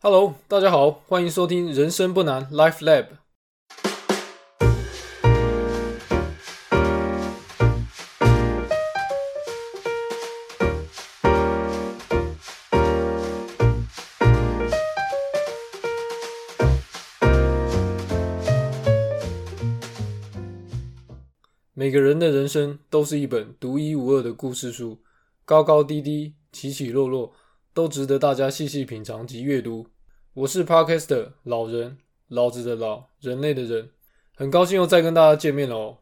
Hello，大家好，欢迎收听人生不难 Life Lab。每个人的人生都是一本独一无二的故事书，高高低低，起起落落，都值得大家细细品尝及阅读。我是 Podcaster 老人，老子的老，人类的人，很高兴又再跟大家见面了哦。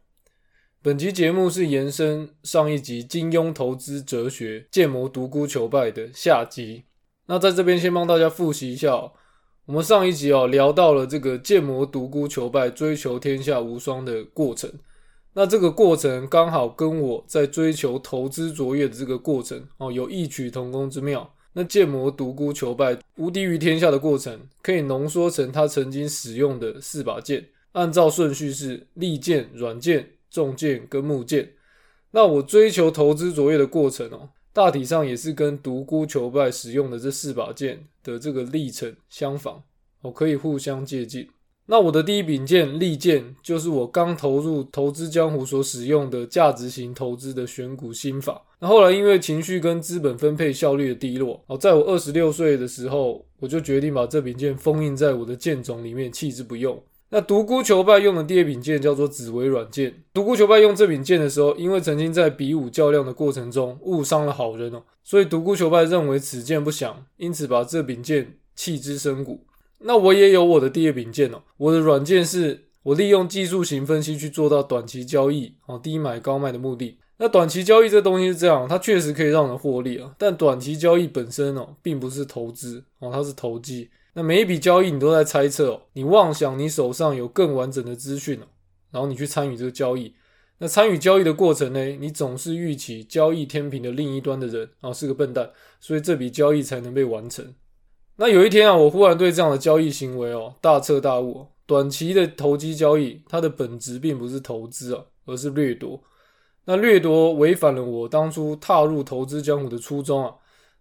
本集节目是延伸上一集金庸投资哲学剑魔独孤求败的下集。那在这边先帮大家复习一下哦，我们上一集哦聊到了这个剑魔独孤求败追求天下无双的过程。那这个过程刚好跟我在追求投资卓越的这个过程哦有异曲同工之妙。那剑魔独孤求败无敌于天下的过程，可以浓缩成他曾经使用的四把剑，按照顺序是利剑、软剑、重剑跟木剑。那我追求投资卓越的过程哦，大体上也是跟独孤求败使用的这四把剑的这个历程相仿，我，可以互相借鉴。那我的第一柄剑利剑，就是我刚投入投资江湖所使用的价值型投资的选股心法。那后来因为情绪跟资本分配效率的低落，哦，在我二十六岁的时候，我就决定把这柄剑封印在我的剑种里面，弃之不用。那独孤求败用的第二柄剑叫做紫薇软剑。独孤求败用这柄剑的时候，因为曾经在比武较量的过程中误伤了好人哦，所以独孤求败认为此剑不祥，因此把这柄剑弃之深谷。那我也有我的第二柄剑哦，我的软件是我利用技术型分析去做到短期交易哦，低买高卖的目的。那短期交易这东西是这样，它确实可以让人获利啊，但短期交易本身哦，并不是投资哦，它是投机。那每一笔交易你都在猜测哦，你妄想你手上有更完整的资讯哦，然后你去参与这个交易。那参与交易的过程呢，你总是预期交易天平的另一端的人啊是个笨蛋，所以这笔交易才能被完成。那有一天啊，我忽然对这样的交易行为哦大彻大悟。短期的投机交易，它的本质并不是投资啊，而是掠夺。那掠夺违反了我当初踏入投资江湖的初衷啊。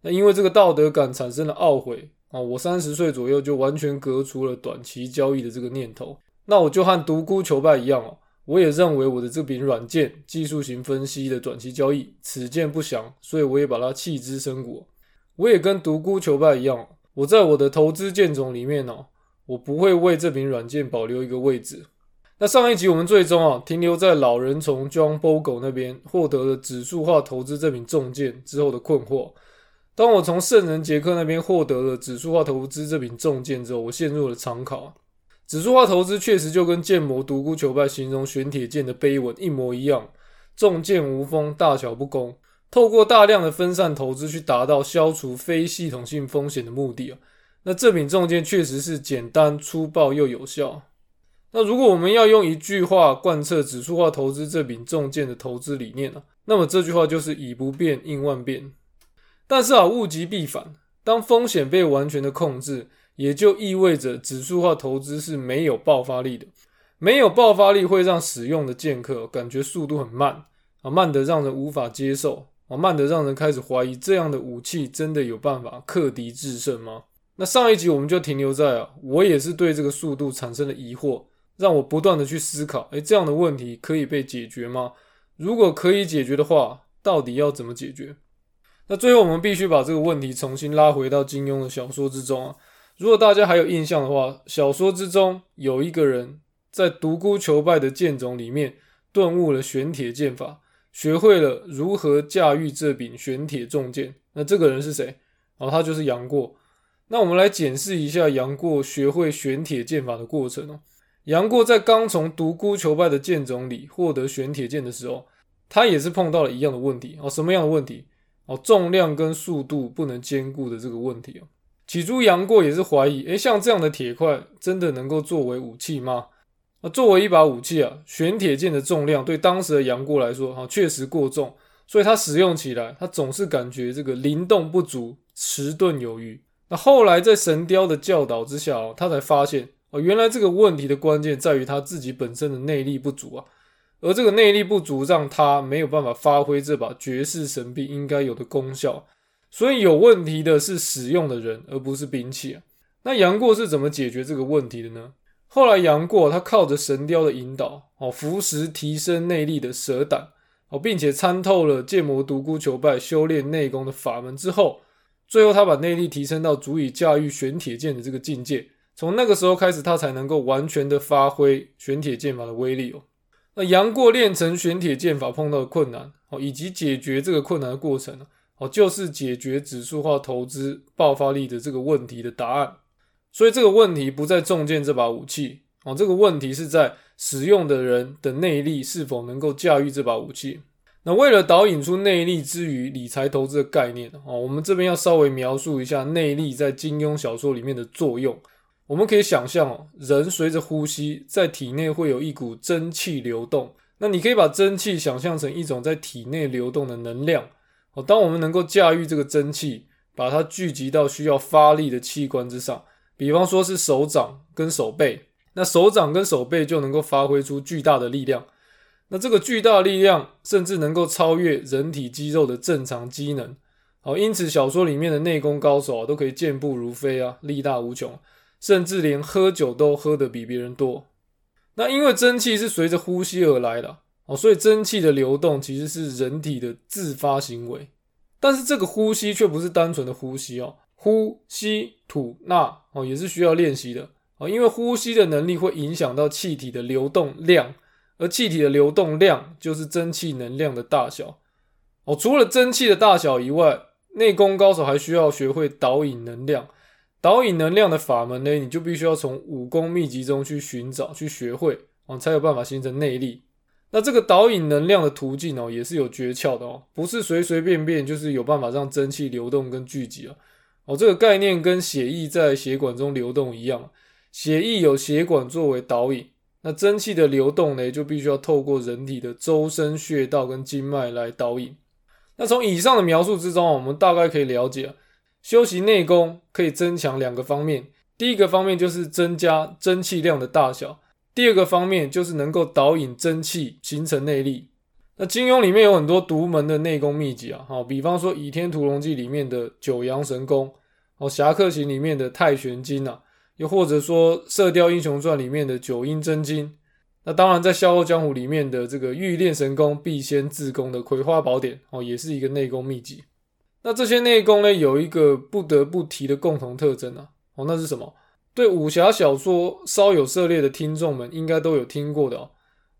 那因为这个道德感产生了懊悔啊，我三十岁左右就完全革除了短期交易的这个念头。那我就和独孤求败一样哦，我也认为我的这柄软件技术型分析的短期交易此剑不祥，所以我也把它弃之深谷。我也跟独孤求败一样。我在我的投资剑种里面哦，我不会为这柄软件保留一个位置。那上一集我们最终啊停留在老人从 John Bogle 那边获得了指数化投资这柄重剑之后的困惑。当我从圣人杰克那边获得了指数化投资这柄重剑之后，我陷入了长考。指数化投资确实就跟剑魔独孤求败形容玄铁剑的碑文一模一样，重剑无锋，大小不公。透过大量的分散投资去达到消除非系统性风险的目的啊，那这柄重剑确实是简单粗暴又有效。那如果我们要用一句话贯彻指数化投资这柄重剑的投资理念呢？那么这句话就是以不变应万变。但是啊，物极必反，当风险被完全的控制，也就意味着指数化投资是没有爆发力的。没有爆发力会让使用的剑客感觉速度很慢啊，慢得让人无法接受。啊，慢的让人开始怀疑，这样的武器真的有办法克敌制胜吗？那上一集我们就停留在啊，我也是对这个速度产生了疑惑，让我不断的去思考，诶，这样的问题可以被解决吗？如果可以解决的话，到底要怎么解决？那最后我们必须把这个问题重新拉回到金庸的小说之中啊。如果大家还有印象的话，小说之中有一个人在独孤求败的剑种里面顿悟了玄铁剑法。学会了如何驾驭这柄玄铁重剑，那这个人是谁？哦，他就是杨过。那我们来检视一下杨过学会玄铁剑法的过程哦。杨过在刚从独孤求败的剑冢里获得玄铁剑的时候，他也是碰到了一样的问题哦。什么样的问题？哦，重量跟速度不能兼顾的这个问题哦。起初杨过也是怀疑，诶，像这样的铁块真的能够作为武器吗？作为一把武器啊，玄铁剑的重量对当时的杨过来说，哈，确实过重，所以他使用起来，他总是感觉这个灵动不足，迟钝有余。那后来在神雕的教导之下，他才发现，哦，原来这个问题的关键在于他自己本身的内力不足啊，而这个内力不足，让他没有办法发挥这把绝世神兵应该有的功效。所以有问题的是使用的人，而不是兵器啊。那杨过是怎么解决这个问题的呢？后来杨过他靠着神雕的引导，哦，服食提升内力的蛇胆，哦，并且参透了剑魔独孤求败修炼内功的法门之后，最后他把内力提升到足以驾驭玄铁剑的这个境界。从那个时候开始，他才能够完全的发挥玄铁剑法的威力哦。那杨过练成玄铁剑法碰到的困难哦，以及解决这个困难的过程哦，就是解决指数化投资爆发力的这个问题的答案。所以这个问题不在重剑这把武器哦，这个问题是在使用的人的内力是否能够驾驭这把武器。那为了导引出内力之于理财投资的概念哦，我们这边要稍微描述一下内力在金庸小说里面的作用。我们可以想象哦，人随着呼吸在体内会有一股真气流动。那你可以把真气想象成一种在体内流动的能量哦。当我们能够驾驭这个真气，把它聚集到需要发力的器官之上，比方说是手掌跟手背，那手掌跟手背就能够发挥出巨大的力量。那这个巨大的力量甚至能够超越人体肌肉的正常机能。好，因此小说里面的内功高手啊，都可以健步如飞啊，力大无穷。甚至连喝酒都喝得比别人多。那因为蒸汽是随着呼吸而来的哦，所以蒸汽的流动其实是人体的自发行为。但是这个呼吸却不是单纯的呼吸哦，呼吸吐纳哦也是需要练习的哦，因为呼吸的能力会影响到气体的流动量，而气体的流动量就是蒸汽能量的大小哦。除了蒸汽的大小以外，内功高手还需要学会导引能量。导引能量的法门呢，你就必须要从武功秘籍中去寻找、去学会哦，才有办法形成内力。那这个导引能量的途径哦，也是有诀窍的哦，不是随随便便就是有办法让蒸汽流动跟聚集啊。哦，这个概念跟血液在血管中流动一样，血液有血管作为导引，那真气的流动呢，就必须要透过人体的周身穴道跟经脉来导引。那从以上的描述之中，我们大概可以了解。修习内功可以增强两个方面，第一个方面就是增加真气量的大小，第二个方面就是能够导引真气形成内力。那金庸里面有很多独门的内功秘籍啊，好，比方说《倚天屠龙记》里面的九阳神功，哦，《侠客行》里面的太玄经啊，又或者说《射雕英雄传》里面的九阴真经。那当然，在《笑傲江湖》里面的这个欲练神功必先自宫的葵花宝典，哦，也是一个内功秘籍。那这些内功呢，有一个不得不提的共同特征啊，哦，那是什么？对武侠小说稍有涉猎的听众们应该都有听过的哦。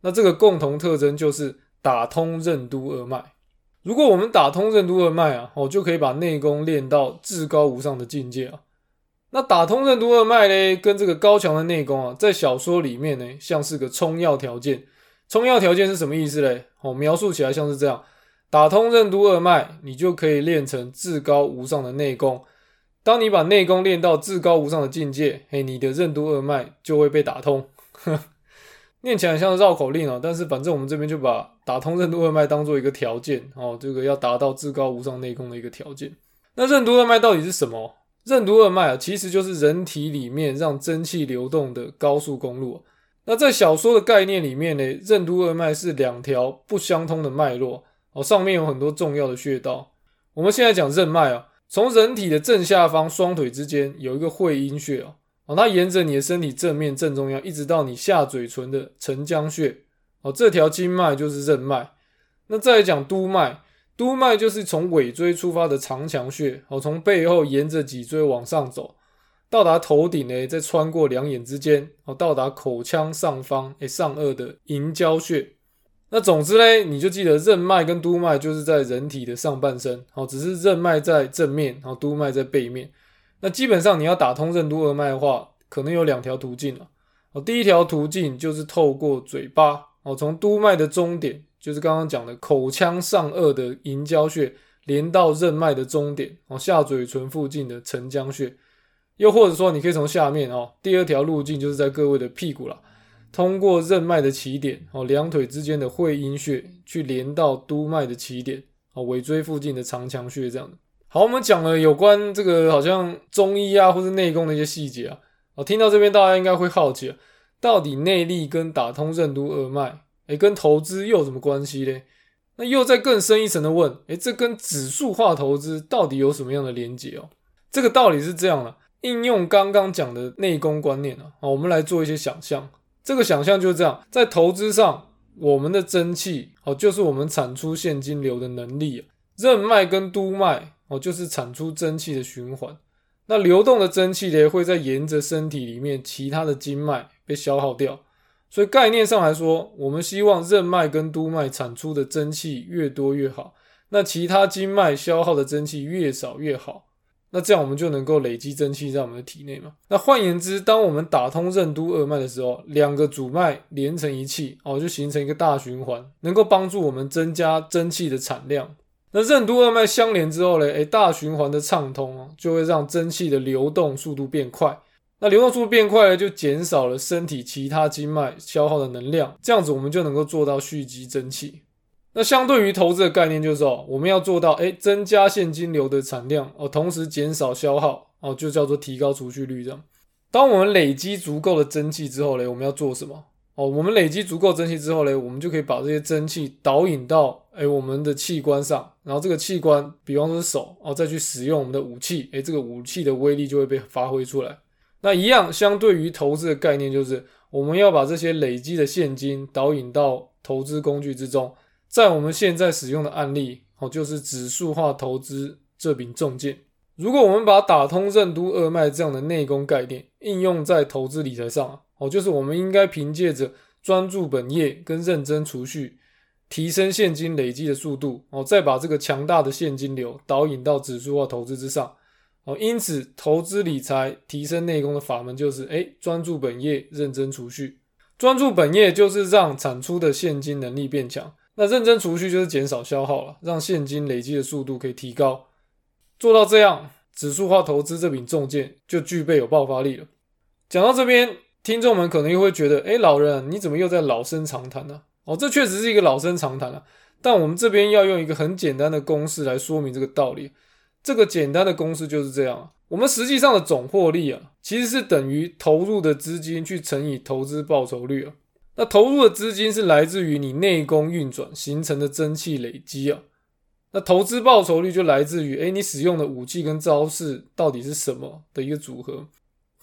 那这个共同特征就是打通任督二脉。如果我们打通任督二脉啊，哦，就可以把内功练到至高无上的境界啊。那打通任督二脉呢，跟这个高强的内功啊，在小说里面呢，像是个充要条件。充要条件是什么意思嘞？哦，描述起来像是这样。打通任督二脉，你就可以练成至高无上的内功。当你把内功练到至高无上的境界，嘿，你的任督二脉就会被打通。念起来像绕口令哦，但是反正我们这边就把打通任督二脉当做一个条件哦，这个要达到至高无上内功的一个条件。那任督二脉到底是什么？任督二脉啊，其实就是人体里面让真气流动的高速公路。那在小说的概念里面呢，任督二脉是两条不相通的脉络。哦，上面有很多重要的穴道。我们现在讲任脉啊，从人体的正下方双腿之间有一个会阴穴哦，哦，它沿着你的身体正面正中央，一直到你下嘴唇的承浆穴哦，这条经脉就是任脉。那再来讲督脉，督脉就是从尾椎出发的长强穴哦，从背后沿着脊椎往上走，到达头顶呢，再穿过两眼之间哦，到达口腔上方诶上颚的迎交穴。那总之嘞，你就记得任脉跟督脉就是在人体的上半身，好，只是任脉在正面，然后督脉在背面。那基本上你要打通任督二脉的话，可能有两条途径了。哦，第一条途径就是透过嘴巴，哦，从督脉的终点，就是刚刚讲的口腔上颚的迎交穴，连到任脉的终点，哦，下嘴唇附近的承浆穴。又或者说，你可以从下面，哦，第二条路径就是在各位的屁股了。通过任脉的起点哦，两腿之间的会阴穴去连到督脉的起点哦，尾椎附近的长强穴这样的。好，我们讲了有关这个好像中医啊或是内功的一些细节啊。哦，听到这边大家应该会好奇，到底内力跟打通任督二脉，哎，跟投资又有什么关系嘞？那又再更深一层的问，哎，这跟指数化投资到底有什么样的连结哦？这个道理是这样的。应用刚刚讲的内功观念啊，好，我们来做一些想象。这个想象就是这样，在投资上，我们的真气哦，就是我们产出现金流的能力啊。任脉跟督脉哦，就是产出蒸汽的循环。那流动的蒸汽呢，会在沿着身体里面其他的经脉被消耗掉。所以概念上来说，我们希望任脉跟督脉产出的蒸汽越多越好。那其他经脉消耗的蒸汽越少越好。那这样我们就能够累积蒸汽在我们的体内嘛？那换言之，当我们打通任督二脉的时候，两个主脉连成一气哦，就形成一个大循环，能够帮助我们增加蒸汽的产量。那任督二脉相连之后呢？诶，大循环的畅通哦，就会让蒸汽的流动速度变快。那流动速度变快了，就减少了身体其他经脉消耗的能量，这样子我们就能够做到蓄积蒸汽。那相对于投资的概念，就是哦，我们要做到哎，增加现金流的产量哦，同时减少消耗哦，就叫做提高储蓄率这样。当我们累积足够的蒸汽之后呢，我们要做什么？哦，我们累积足够蒸汽之后呢，我们就可以把这些蒸汽导引到哎我们的器官上，然后这个器官，比方说手哦，再去使用我们的武器，哎，这个武器的威力就会被发挥出来。那一样，相对于投资的概念，就是我们要把这些累积的现金导引到投资工具之中。在我们现在使用的案例，哦，就是指数化投资这柄重剑。如果我们把打通任督二脉这样的内功概念应用在投资理财上，哦，就是我们应该凭借着专注本业跟认真储蓄，提升现金累积的速度，哦，再把这个强大的现金流导引到指数化投资之上，哦，因此投资理财提升内功的法门就是，哎，专注本业，认真储蓄。专注本业就是让产出的现金能力变强。那认真储蓄就是减少消耗了，让现金累积的速度可以提高。做到这样，指数化投资这柄重剑就具备有爆发力了。讲到这边，听众们可能又会觉得，哎，老人你怎么又在老生常谈呢？哦，这确实是一个老生常谈啊。但我们这边要用一个很简单的公式来说明这个道理。这个简单的公式就是这样：我们实际上的总获利啊，其实是等于投入的资金去乘以投资报酬率啊。那投入的资金是来自于你内功运转形成的蒸汽累积啊，那投资报酬率就来自于诶你使用的武器跟招式到底是什么的一个组合。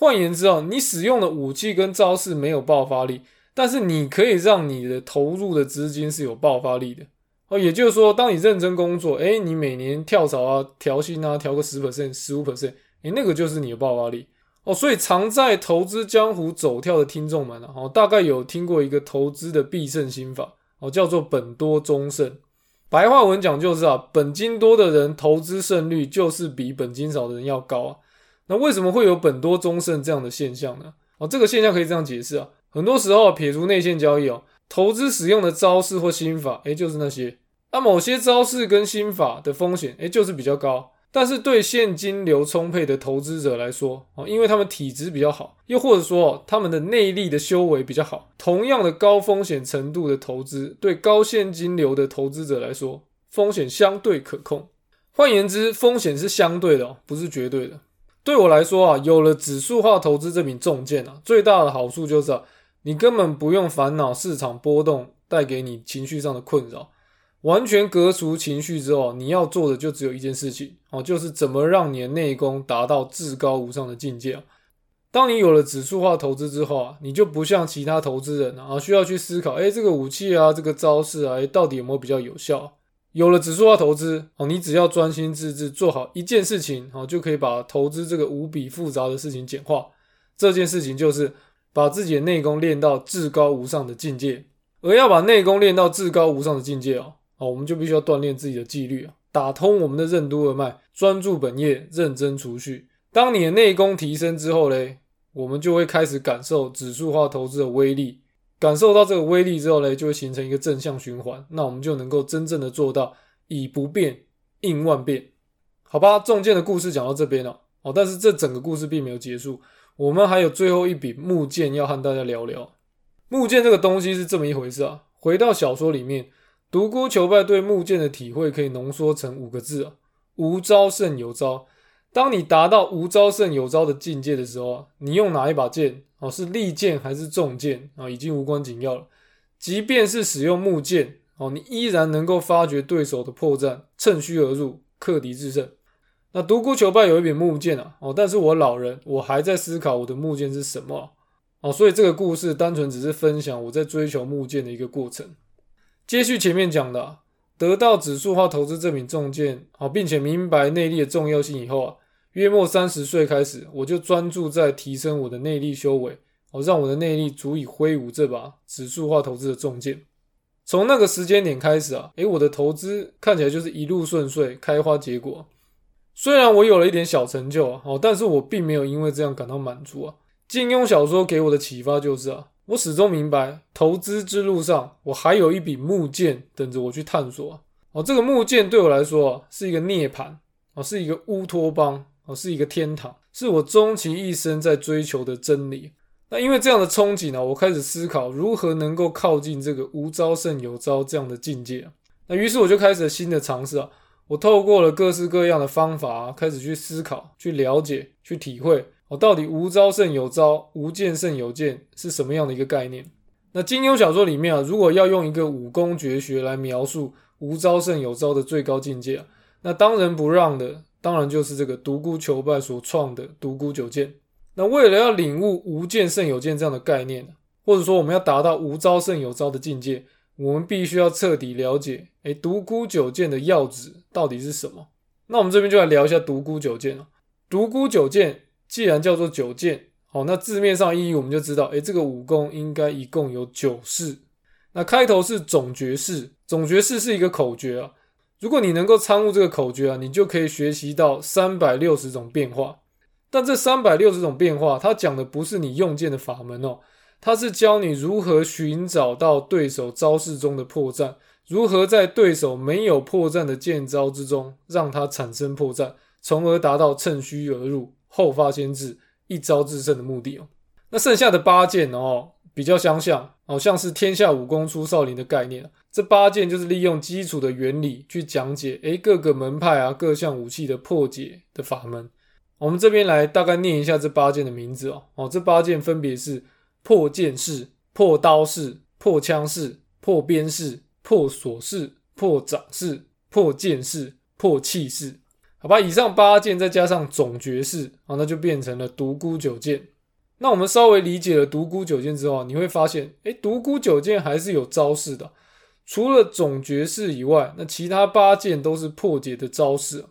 换言之哦，你使用的武器跟招式没有爆发力，但是你可以让你的投入的资金是有爆发力的哦。也就是说，当你认真工作，诶你每年跳槽啊、调薪啊，调个十 percent、十五 percent，诶那个就是你的爆发力。哦，所以常在投资江湖走跳的听众们啊，哦，大概有听过一个投资的必胜心法，哦，叫做本多终胜。白话文讲就是啊，本金多的人投资胜率就是比本金少的人要高啊。那为什么会有本多终胜这样的现象呢？哦，这个现象可以这样解释啊，很多时候撇除内线交易哦，投资使用的招式或心法，诶，就是那些，那某些招式跟心法的风险，诶，就是比较高。但是对现金流充沛的投资者来说，哦，因为他们体质比较好，又或者说他们的内力的修为比较好，同样的高风险程度的投资，对高现金流的投资者来说，风险相对可控。换言之，风险是相对的，不是绝对的。对我来说啊，有了指数化投资这柄重剑啊，最大的好处就是啊，你根本不用烦恼市场波动带给你情绪上的困扰。完全隔除情绪之后，你要做的就只有一件事情哦，就是怎么让你的内功达到至高无上的境界啊！当你有了指数化投资之后啊，你就不像其他投资人啊，需要去思考，哎，这个武器啊，这个招式啊，到底有没有比较有效？有了指数化投资哦，你只要专心致志做好一件事情哦，就可以把投资这个无比复杂的事情简化。这件事情就是把自己的内功练到至高无上的境界，而要把内功练到至高无上的境界哦。哦，我们就必须要锻炼自己的纪律啊，打通我们的任督二脉，专注本业，认真储蓄。当你的内功提升之后嘞，我们就会开始感受指数化投资的威力。感受到这个威力之后呢，就会形成一个正向循环。那我们就能够真正的做到以不变应万变。好吧，重剑的故事讲到这边了。哦，但是这整个故事并没有结束，我们还有最后一笔木剑要和大家聊聊。木剑这个东西是这么一回事啊。回到小说里面。独孤求败对木剑的体会可以浓缩成五个字啊：无招胜有招。当你达到无招胜有招的境界的时候，你用哪一把剑哦，是利剑还是重剑啊，已经无关紧要了。即便是使用木剑哦，你依然能够发掘对手的破绽，趁虚而入，克敌制胜。那独孤求败有一柄木剑啊，哦，但是我老人，我还在思考我的木剑是什么哦，所以这个故事单纯只是分享我在追求木剑的一个过程。接续前面讲的，得到指数化投资这柄重剑，好，并且明白内力的重要性以后啊，约莫三十岁开始，我就专注在提升我的内力修为，哦，让我的内力足以挥舞这把指数化投资的重剑。从那个时间点开始啊，诶，我的投资看起来就是一路顺遂，开花结果。虽然我有了一点小成就啊，哦，但是我并没有因为这样感到满足啊。金庸小说给我的启发就是啊，我始终明白，投资之路上，我还有一柄木剑等着我去探索。哦，这个木剑对我来说啊，是一个涅槃，哦，是一个乌托邦，哦，是一个天堂，是我终其一生在追求的真理。那因为这样的憧憬呢，我开始思考如何能够靠近这个无招胜有招这样的境界。那于是我就开始了新的尝试啊。我透过了各式各样的方法，开始去思考、去了解、去体会，我到底无招胜有招、无剑胜有剑是什么样的一个概念？那金庸小说里面啊，如果要用一个武功绝学来描述无招胜有招的最高境界，那当仁不让的，当然就是这个独孤求败所创的独孤九剑。那为了要领悟无剑胜有剑这样的概念，或者说我们要达到无招胜有招的境界，我们必须要彻底了解，哎，独孤九剑的要旨到底是什么？那我们这边就来聊一下独孤九剑啊。独孤九剑既然叫做九剑，好，那字面上意义我们就知道，哎，这个武功应该一共有九式。那开头是总绝式，总绝式是一个口诀啊。如果你能够参悟这个口诀啊，你就可以学习到三百六十种变化。但这三百六十种变化，它讲的不是你用剑的法门哦，它是教你如何寻找到对手招式中的破绽，如何在对手没有破绽的剑招之中让它产生破绽，从而达到趁虚而入、后发先至、一招制胜的目的哦。那剩下的八剑哦，比较相像，好像是天下武功出少林的概念。这八剑就是利用基础的原理去讲解，诶，各个门派啊，各项武器的破解的法门。我们这边来大概念一下这八件的名字哦。哦，这八件分别是破剑式、破刀式、破枪式、破鞭式、破锁式、破掌式、破剑式、破气式。好吧，以上八件再加上总绝式，啊，那就变成了独孤九剑。那我们稍微理解了独孤九剑之后，你会发现，诶，独孤九剑还是有招式的。除了总绝式以外，那其他八件都是破解的招式。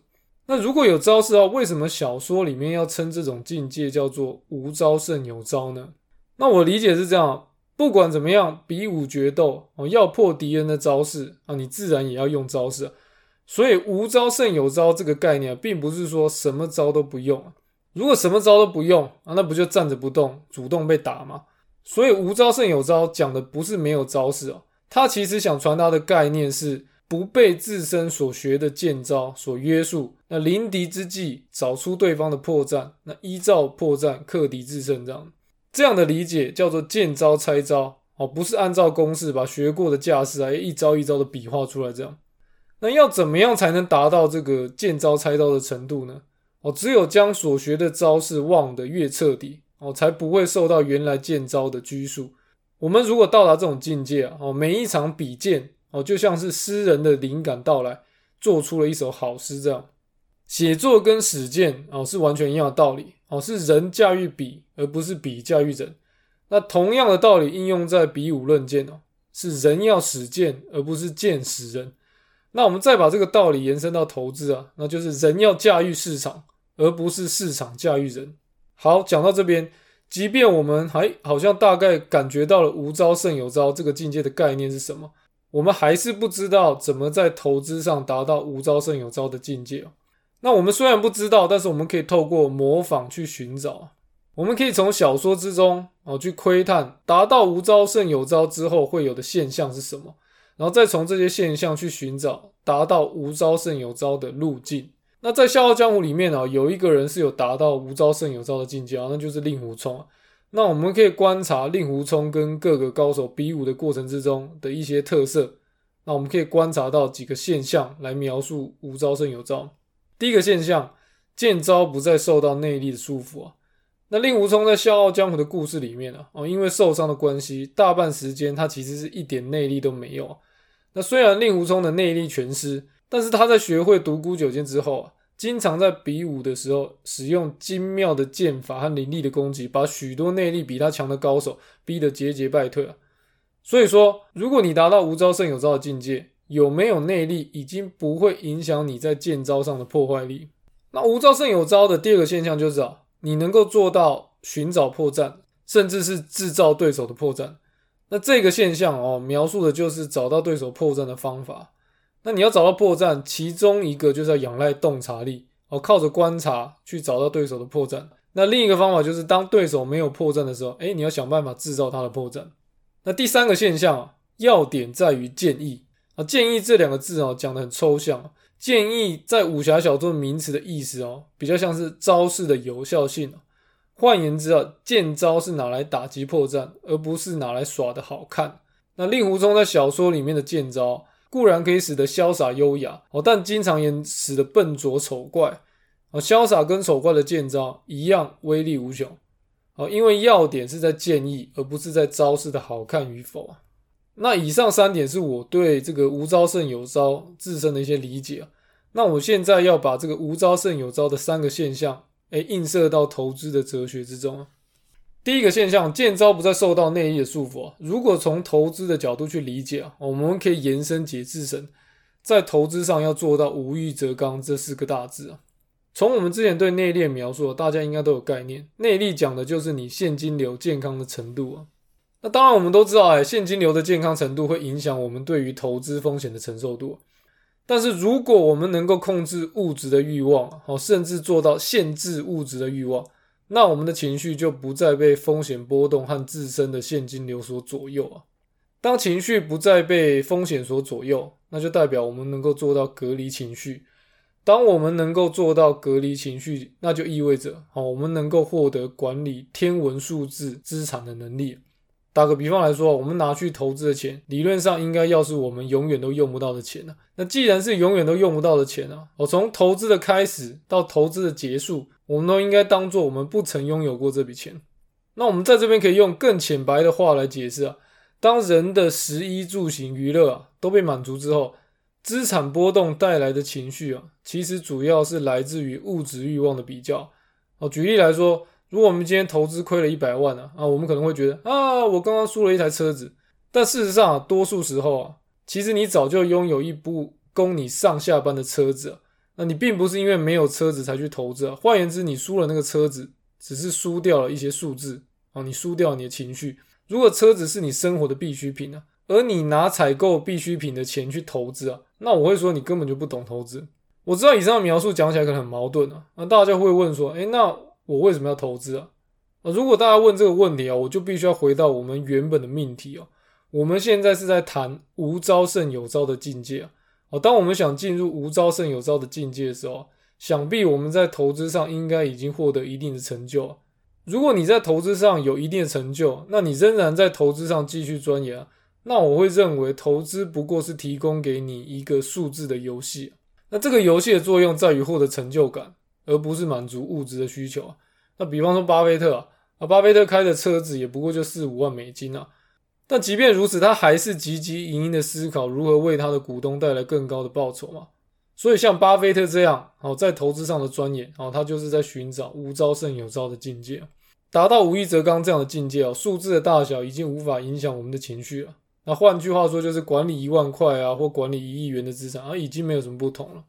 那如果有招式啊，为什么小说里面要称这种境界叫做无招胜有招呢？那我理解是这样，不管怎么样，比武决斗哦，要破敌人的招式啊，你自然也要用招式。所以无招胜有招这个概念，并不是说什么招都不用。如果什么招都不用啊，那不就站着不动，主动被打吗？所以无招胜有招讲的不是没有招式哦，他其实想传达的概念是。不被自身所学的剑招所约束，那临敌之际找出对方的破绽，那依照破绽克敌制胜，这样这样的理解叫做见招拆招哦，不是按照公式把学过的架势啊一招一招的比划出来这样。那要怎么样才能达到这个见招拆招的程度呢？哦，只有将所学的招式忘得越彻底哦，才不会受到原来剑招的拘束。我们如果到达这种境界啊，哦，每一场比剑。哦，就像是诗人的灵感到来，做出了一首好诗这样。写作跟使剑哦是完全一样的道理哦，是人驾驭笔，而不是笔驾驭人。那同样的道理应用在比武论剑哦，是人要使剑，而不是剑使人。那我们再把这个道理延伸到投资啊，那就是人要驾驭市场，而不是市场驾驭人。好，讲到这边，即便我们还好像大概感觉到了无招胜有招这个境界的概念是什么。我们还是不知道怎么在投资上达到无招胜有招的境界那我们虽然不知道，但是我们可以透过模仿去寻找。我们可以从小说之中哦去窥探达到无招胜有招之后会有的现象是什么，然后再从这些现象去寻找达到无招胜有招的路径。那在《笑傲江湖》里面啊，有一个人是有达到无招胜有招的境界啊，那就是令狐冲。那我们可以观察令狐冲跟各个高手比武的过程之中的一些特色。那我们可以观察到几个现象来描述无招胜有招。第一个现象，剑招不再受到内力的束缚啊。那令狐冲在笑傲江湖的故事里面啊，哦，因为受伤的关系，大半时间他其实是一点内力都没有。那虽然令狐冲的内力全失，但是他在学会独孤九剑之后啊，经常在比武的时候使用精妙的剑法和凌厉的攻击，把许多内力比他强的高手逼得节节败退啊。所以说，如果你达到无招胜有招的境界，有没有内力已经不会影响你在剑招上的破坏力。那无招胜有招的第二个现象就是啊，你能够做到寻找破绽，甚至是制造对手的破绽。那这个现象哦，描述的就是找到对手破绽的方法。那你要找到破绽，其中一个就是要仰赖洞察力哦，靠着观察去找到对手的破绽。那另一个方法就是，当对手没有破绽的时候，哎，你要想办法制造他的破绽。那第三个现象，要点在于建议啊，建议这两个字哦，讲的很抽象。建议在武侠小说名词的意思哦，比较像是招式的有效性。换言之啊，剑招是拿来打击破绽，而不是拿来耍的好看。那令狐冲在小说里面的剑招固然可以使得潇洒优雅哦，但经常也使得笨拙丑怪哦。潇洒跟丑怪的剑招一样威力无穷。哦，因为要点是在建议，而不是在招式的好看与否啊。那以上三点是我对这个无招胜有招自身的一些理解啊。那我现在要把这个无招胜有招的三个现象，哎，映射到投资的哲学之中啊。第一个现象，建招不再受到内力的束缚啊。如果从投资的角度去理解啊，我们可以延伸解释成，在投资上要做到无欲则刚这四个大字啊。从我们之前对内力描述，大家应该都有概念。内力讲的就是你现金流健康的程度啊。那当然，我们都知道，哎，现金流的健康程度会影响我们对于投资风险的承受度。但是，如果我们能够控制物质的欲望，好，甚至做到限制物质的欲望，那我们的情绪就不再被风险波动和自身的现金流所左右啊。当情绪不再被风险所左右，那就代表我们能够做到隔离情绪。当我们能够做到隔离情绪，那就意味着，好，我们能够获得管理天文数字资产的能力。打个比方来说，我们拿去投资的钱，理论上应该要是我们永远都用不到的钱呢。那既然是永远都用不到的钱啊，我从投资的开始到投资的结束，我们都应该当做我们不曾拥有过这笔钱。那我们在这边可以用更浅白的话来解释啊，当人的食衣住行娱乐啊都被满足之后。资产波动带来的情绪啊，其实主要是来自于物质欲望的比较。哦，举例来说，如果我们今天投资亏了一百万呢，啊，我们可能会觉得啊，我刚刚输了一台车子。但事实上啊，多数时候啊，其实你早就拥有一部供你上下班的车子。啊那你并不是因为没有车子才去投资啊。换言之，你输了那个车子，只是输掉了一些数字啊，你输掉你的情绪。如果车子是你生活的必需品呢？而你拿采购必需品的钱去投资啊，那我会说你根本就不懂投资。我知道以上的描述讲起来可能很矛盾啊，那大家会问说，诶，那我为什么要投资啊？啊，如果大家问这个问题啊，我就必须要回到我们原本的命题哦。我们现在是在谈无招胜有招的境界啊。哦，当我们想进入无招胜有招的境界的时候，想必我们在投资上应该已经获得一定的成就。如果你在投资上有一定的成就，那你仍然在投资上继续钻研。那我会认为，投资不过是提供给你一个数字的游戏。那这个游戏的作用在于获得成就感，而不是满足物质的需求啊。那比方说巴菲特啊，巴菲特开的车子也不过就四五万美金啊。但即便如此，他还是积极营营的思考如何为他的股东带来更高的报酬嘛。所以像巴菲特这样，哦，在投资上的钻研，哦，他就是在寻找无招胜有招的境界，达到无欲则刚这样的境界哦。数字的大小已经无法影响我们的情绪了。那换句话说，就是管理一万块啊，或管理一亿元的资产啊，已经没有什么不同了。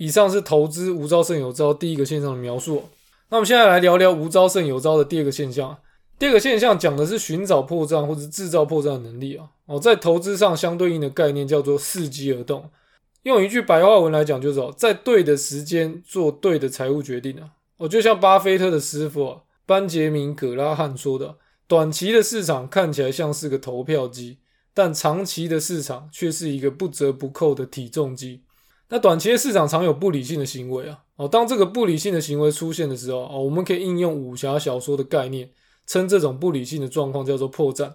以上是投资无招胜有招第一个现象的描述。那我们现在来聊聊无招胜有招的第二个现象。第二个现象讲的是寻找破绽或者制造破绽的能力啊。哦，在投资上相对应的概念叫做伺机而动。用一句白话文来讲，就是哦，在对的时间做对的财务决定啊。哦就像巴菲特的师傅，班杰明·葛拉汉说的：短期的市场看起来像是个投票机。但长期的市场却是一个不折不扣的体重机。那短期的市场常有不理性的行为啊，哦，当这个不理性的行为出现的时候，哦，我们可以应用武侠小说的概念，称这种不理性的状况叫做破绽。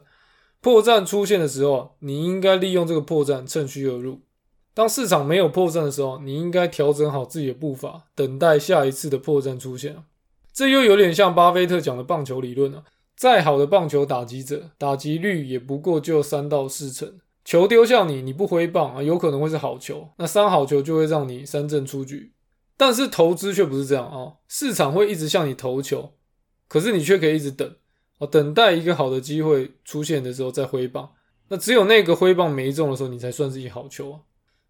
破绽出现的时候，你应该利用这个破绽趁虚而入。当市场没有破绽的时候，你应该调整好自己的步伐，等待下一次的破绽出现。这又有点像巴菲特讲的棒球理论啊。再好的棒球打击者，打击率也不过就三到四成。球丢向你，你不挥棒啊，有可能会是好球。那三好球就会让你三振出局。但是投资却不是这样啊，市场会一直向你投球，可是你却可以一直等哦，等待一个好的机会出现的时候再挥棒。那只有那个挥棒没中的时候，你才算是一好球啊。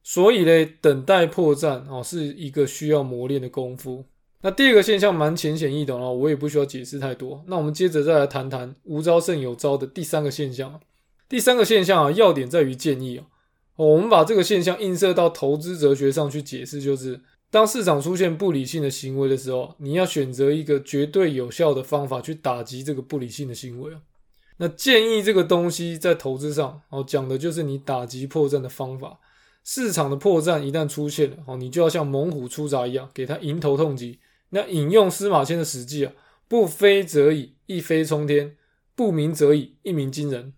所以嘞，等待破绽哦，是一个需要磨练的功夫。那第二个现象蛮浅显易懂哦，我也不需要解释太多。那我们接着再来谈谈无招胜有招的第三个现象。第三个现象啊，要点在于建议哦。我们把这个现象映射到投资哲学上去解释，就是当市场出现不理性的行为的时候，你要选择一个绝对有效的方法去打击这个不理性的行为那建议这个东西在投资上哦，讲的就是你打击破绽的方法。市场的破绽一旦出现了哦，你就要像猛虎出闸一样，给它迎头痛击。那引用司马迁的史记啊，不飞则已，一飞冲天；不鸣则已，一鸣惊人。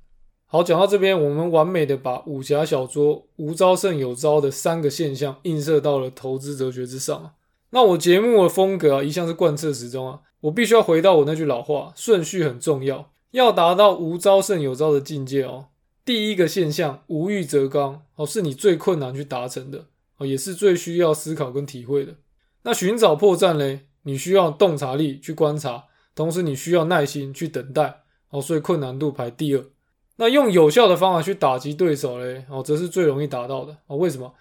好，讲到这边，我们完美的把武侠小说无招胜有招的三个现象映射到了投资哲学之上那我节目的风格啊，一向是贯彻始终啊，我必须要回到我那句老话，顺序很重要，要达到无招胜有招的境界哦。第一个现象，无欲则刚哦，是你最困难去达成的哦，也是最需要思考跟体会的。那寻找破绽嘞，你需要洞察力去观察，同时你需要耐心去等待哦，所以困难度排第二。那用有效的方法去打击对手嘞哦，则是最容易达到的哦。为什么？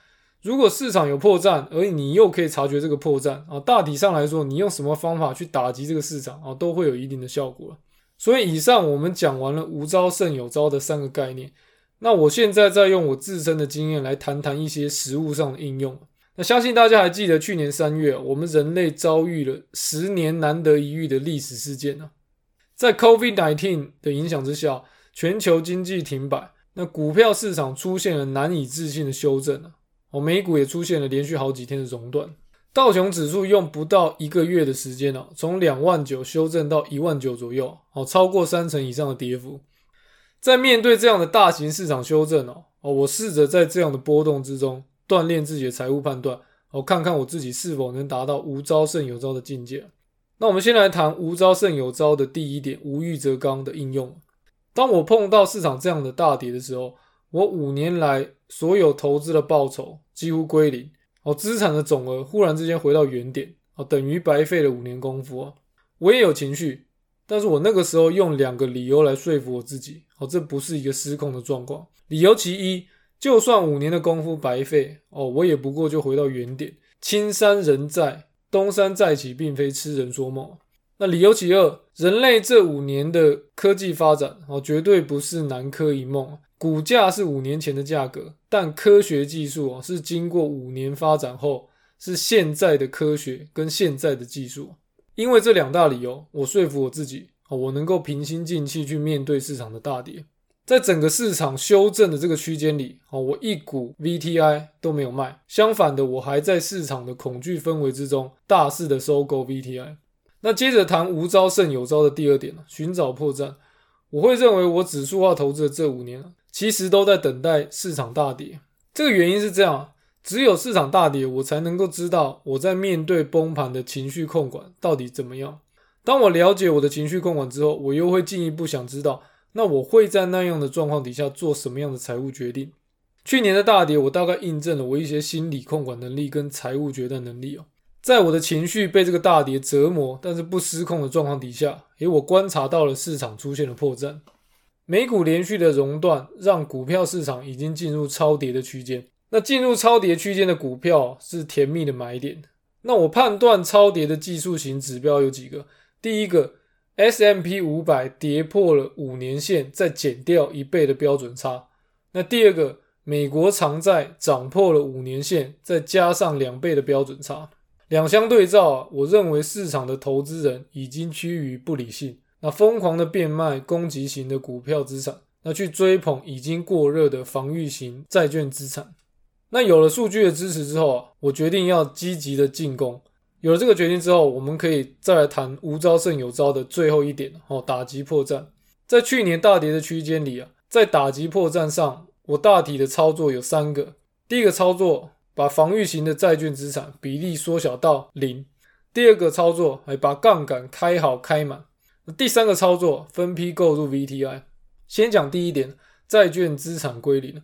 如果市场有破绽，而你又可以察觉这个破绽啊，大体上来说，你用什么方法去打击这个市场啊，都会有一定的效果。所以以上我们讲完了无招胜有招的三个概念，那我现在再用我自身的经验来谈谈一些实物上的应用。那相信大家还记得去年三月，我们人类遭遇了十年难得一遇的历史事件呢？在 COVID-19 的影响之下，全球经济停摆，那股票市场出现了难以置信的修正啊！哦，美股也出现了连续好几天的熔断。道琼指数用不到一个月的时间哦，从两万九修正到一万九左右，哦，超过三成以上的跌幅。在面对这样的大型市场修正哦，哦，我试着在这样的波动之中锻炼自己的财务判断，哦，看看我自己是否能达到无招胜有招的境界。那我们先来谈无招胜有招的第一点，无欲则刚的应用。当我碰到市场这样的大跌的时候，我五年来所有投资的报酬几乎归零。哦，资产的总额忽然之间回到原点，哦，等于白费了五年功夫啊！我也有情绪，但是我那个时候用两个理由来说服我自己，哦，这不是一个失控的状况。理由其一，就算五年的功夫白费，哦，我也不过就回到原点。青山人在，东山再起，并非痴人说梦。那理由其二，人类这五年的科技发展，哦，绝对不是南柯一梦。股价是五年前的价格，但科学技术啊是经过五年发展后是现在的科学跟现在的技术。因为这两大理由，我说服我自己啊，我能够平心静气去面对市场的大跌。在整个市场修正的这个区间里啊，我一股 VTI 都没有卖，相反的，我还在市场的恐惧氛围之中大肆的收购 VTI。那接着谈无招胜有招的第二点呢寻找破绽。我会认为我指数化投资的这五年其实都在等待市场大跌，这个原因是这样：只有市场大跌，我才能够知道我在面对崩盘的情绪控管到底怎么样。当我了解我的情绪控管之后，我又会进一步想知道，那我会在那样的状况底下做什么样的财务决定。去年的大跌，我大概印证了我一些心理控管能力跟财务决断能力哦。在我的情绪被这个大跌折磨，但是不失控的状况底下，诶，我观察到了市场出现了破绽。美股连续的熔断，让股票市场已经进入超跌的区间。那进入超跌区间的股票是甜蜜的买点。那我判断超跌的技术型指标有几个：第一个，S M P 五百跌破了五年线，再减掉一倍的标准差；那第二个，美国长债涨破了五年线，再加上两倍的标准差。两相对照，我认为市场的投资人已经趋于不理性。那疯狂的变卖攻击型的股票资产，那去追捧已经过热的防御型债券资产。那有了数据的支持之后啊，我决定要积极的进攻。有了这个决定之后，我们可以再来谈无招胜有招的最后一点哦，打击破绽。在去年大跌的区间里啊，在打击破绽上，我大体的操作有三个。第一个操作，把防御型的债券资产比例缩小到零；第二个操作，哎，把杠杆开好开满。第三个操作，分批购入 VTI。先讲第一点，债券资产归零。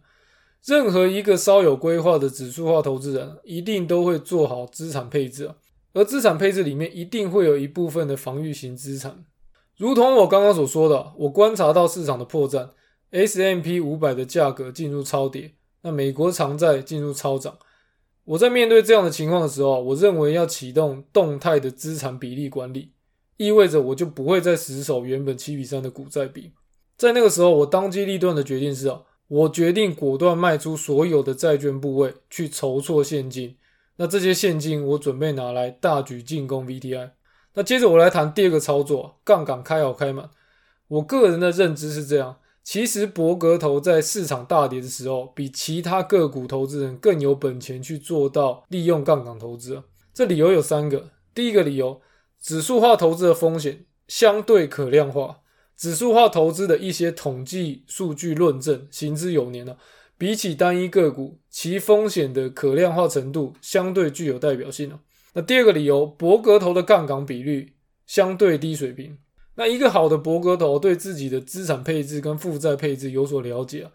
任何一个稍有规划的指数化投资人，一定都会做好资产配置。而资产配置里面一定会有一部分的防御型资产，如同我刚刚所说的，我观察到市场的破绽，S M P 五百的价格进入超跌，那美国长债进入超涨。我在面对这样的情况的时候，我认为要启动动态的资产比例管理，意味着我就不会再死守原本七比三的股债比。在那个时候，我当机立断的决定是啊，我决定果断卖出所有的债券部位，去筹措现金。那这些现金我准备拿来大举进攻 VTI。那接着我来谈第二个操作，杠杆开好开满。我个人的认知是这样：其实博格头在市场大跌的时候，比其他个股投资人更有本钱去做到利用杠杆投资。这理由有三个。第一个理由，指数化投资的风险相对可量化，指数化投资的一些统计数据论证行之有年了。比起单一个股，其风险的可量化程度相对具有代表性那第二个理由，博格头的杠杆比率相对低水平。那一个好的博格头对自己的资产配置跟负债配置有所了解啊，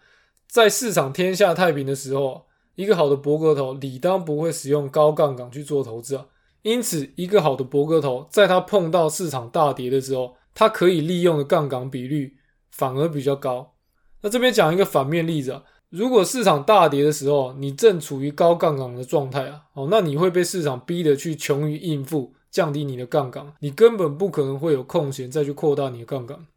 在市场天下太平的时候，一个好的博格头理当不会使用高杠杆去做投资啊。因此，一个好的博格头在他碰到市场大跌的时候，他可以利用的杠杆比率反而比较高。那这边讲一个反面例子啊。如果市场大跌的时候，你正处于高杠杆的状态啊，哦，那你会被市场逼得去穷于应付，降低你的杠杆，你根本不可能会有空闲再去扩大你的杠杆。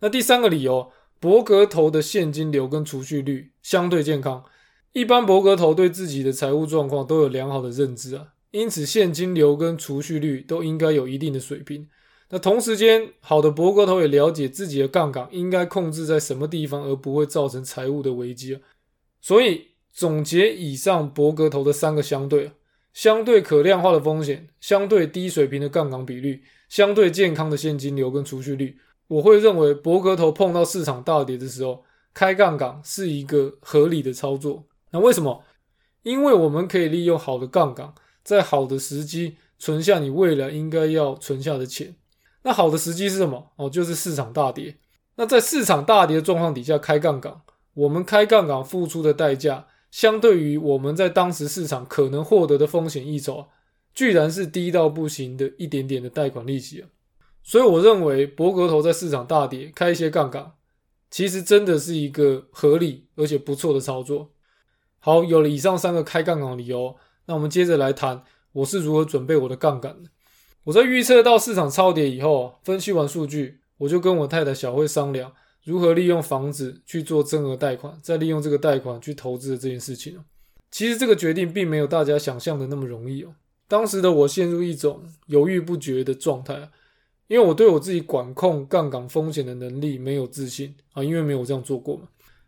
那第三个理由，博格头的现金流跟储蓄率相对健康，一般博格头对自己的财务状况都有良好的认知啊，因此现金流跟储蓄率都应该有一定的水平。那同时间，好的博格头也了解自己的杠杆应该控制在什么地方，而不会造成财务的危机啊。所以总结以上博格头的三个相对：相对可量化的风险、相对低水平的杠杆比率、相对健康的现金流跟储蓄率。我会认为博格头碰到市场大跌的时候，开杠杆是一个合理的操作。那为什么？因为我们可以利用好的杠杆，在好的时机存下你未来应该要存下的钱。那好的时机是什么？哦，就是市场大跌。那在市场大跌的状况底下开杠杆。我们开杠杆付出的代价，相对于我们在当时市场可能获得的风险溢酬，居然是低到不行的一点点的贷款利息啊！所以我认为博格头在市场大跌开一些杠杆，其实真的是一个合理而且不错的操作。好，有了以上三个开杠杆的理由，那我们接着来谈我是如何准备我的杠杆的。我在预测到市场超跌以后，分析完数据，我就跟我太太小慧商量。如何利用房子去做增额贷款，再利用这个贷款去投资的这件事情其实这个决定并没有大家想象的那么容易哦。当时的我陷入一种犹豫不决的状态，因为我对我自己管控杠杆风险的能力没有自信啊，因为没有这样做过嘛。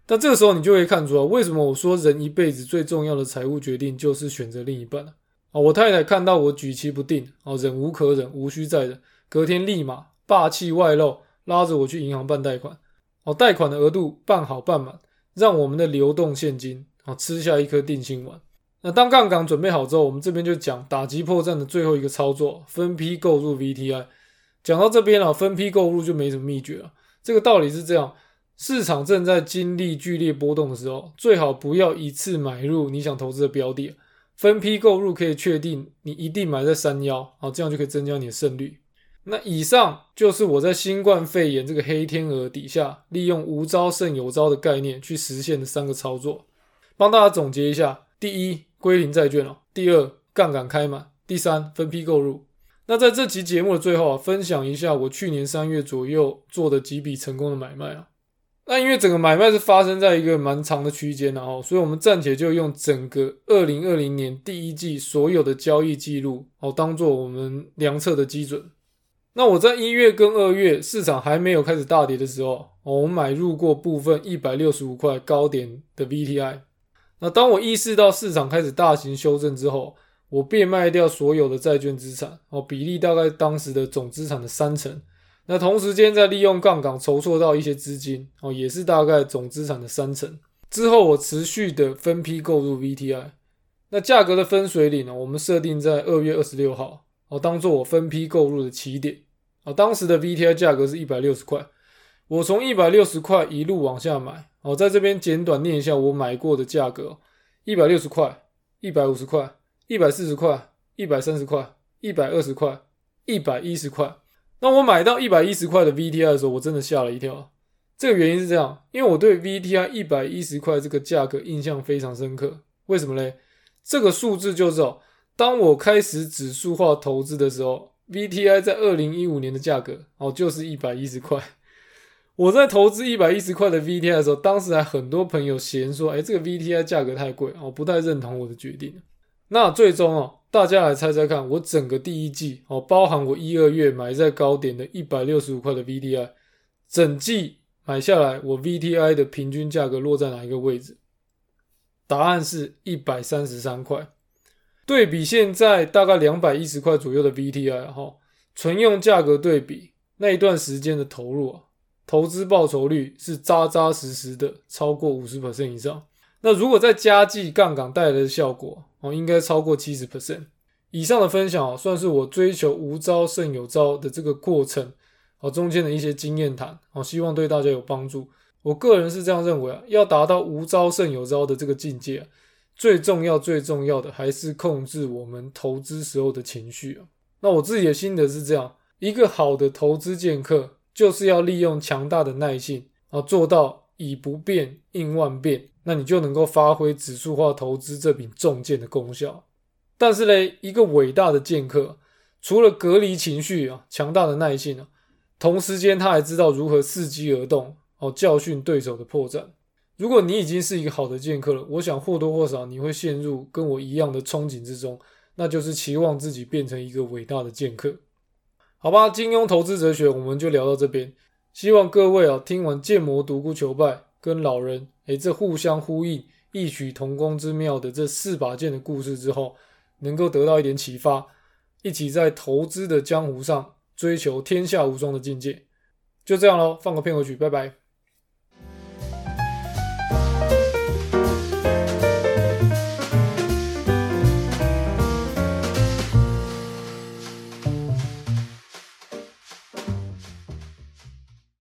但这个时候你就会看出啊，为什么我说人一辈子最重要的财务决定就是选择另一半了啊？我太太看到我举棋不定啊，忍无可忍，无需再忍，隔天立马霸气外露，拉着我去银行办贷款。哦，贷款的额度办好办满，让我们的流动现金啊吃下一颗定心丸。那当杠杆准备好之后，我们这边就讲打击破绽的最后一个操作：分批购入 VTI。讲到这边了，分批购入就没什么秘诀了。这个道理是这样：市场正在经历剧烈波动的时候，最好不要一次买入你想投资的标的，分批购入可以确定你一定买在三幺，好，这样就可以增加你的胜率。那以上就是我在新冠肺炎这个黑天鹅底下，利用无招胜有招的概念去实现的三个操作，帮大家总结一下：第一，归零债券哦；第二，杠杆开满；第三，分批购入。那在这期节目的最后啊，分享一下我去年三月左右做的几笔成功的买卖啊。那因为整个买卖是发生在一个蛮长的区间然后，所以我们暂且就用整个二零二零年第一季所有的交易记录哦，当做我们量测的基准。那我在一月跟二月市场还没有开始大跌的时候，我买入过部分一百六十五块高点的 VTI。那当我意识到市场开始大型修正之后，我变卖掉所有的债券资产，哦，比例大概当时的总资产的三成。那同时间再利用杠杆筹措到一些资金，哦，也是大概总资产的三成。之后我持续的分批购入 VTI。那价格的分水岭呢，我们设定在二月二十六号，哦，当做我分批购入的起点。啊，当时的 VTI 价格是一百六十块，我从一百六十块一路往下买，哦，在这边简短念一下我买过的价格：一百六十块、一百五十块、一百四十块、一百三十块、一百二十块、一百一十块。那我买到一百一十块的 VTI 的时候，我真的吓了一跳。这个原因是这样，因为我对 VTI 一百一十块这个价格印象非常深刻。为什么嘞？这个数字就是哦，当我开始指数化投资的时候，VTI 在二零一五年的价格哦就是一百一十块。我在投资一百一十块的 VTI 的时候，当时还很多朋友嫌说：“哎，这个 VTI 价格太贵哦，不太认同我的决定。”那最终哦，大家来猜猜看，我整个第一季哦，包含我一二月买在高点的一百六十五块的 VTI，整季买下来，我 VTI 的平均价格落在哪一个位置？答案是一百三十三块。对比现在大概两百一十块左右的 VTI 哈，纯用价格对比那一段时间的投入啊，投资报酬率是扎扎实实的超过五十 percent 以上。那如果再加计杠杆带来的效果哦，应该超过七十 percent 以上的分享，算是我追求无招胜有招的这个过程哦中间的一些经验谈哦，希望对大家有帮助。我个人是这样认为啊，要达到无招胜有招的这个境界，最重要最重要的还是控制我们投资时候的情绪啊。那我自己的心得是这样：一个好的投资剑客，就是要利用强大的耐性啊，做到以不变应万变，那你就能够发挥指数化投资这柄重剑的功效。但是嘞，一个伟大的剑客，除了隔离情绪啊，强大的耐性啊，同时间他还知道如何伺机而动。哦，教训对手的破绽。如果你已经是一个好的剑客了，我想或多或少你会陷入跟我一样的憧憬之中，那就是期望自己变成一个伟大的剑客。好吧，金庸投资哲学我们就聊到这边。希望各位啊，听完剑魔独孤求败跟老人诶这互相呼应、异曲同工之妙的这四把剑的故事之后，能够得到一点启发，一起在投资的江湖上追求天下无双的境界。就这样喽，放个片尾曲，拜拜。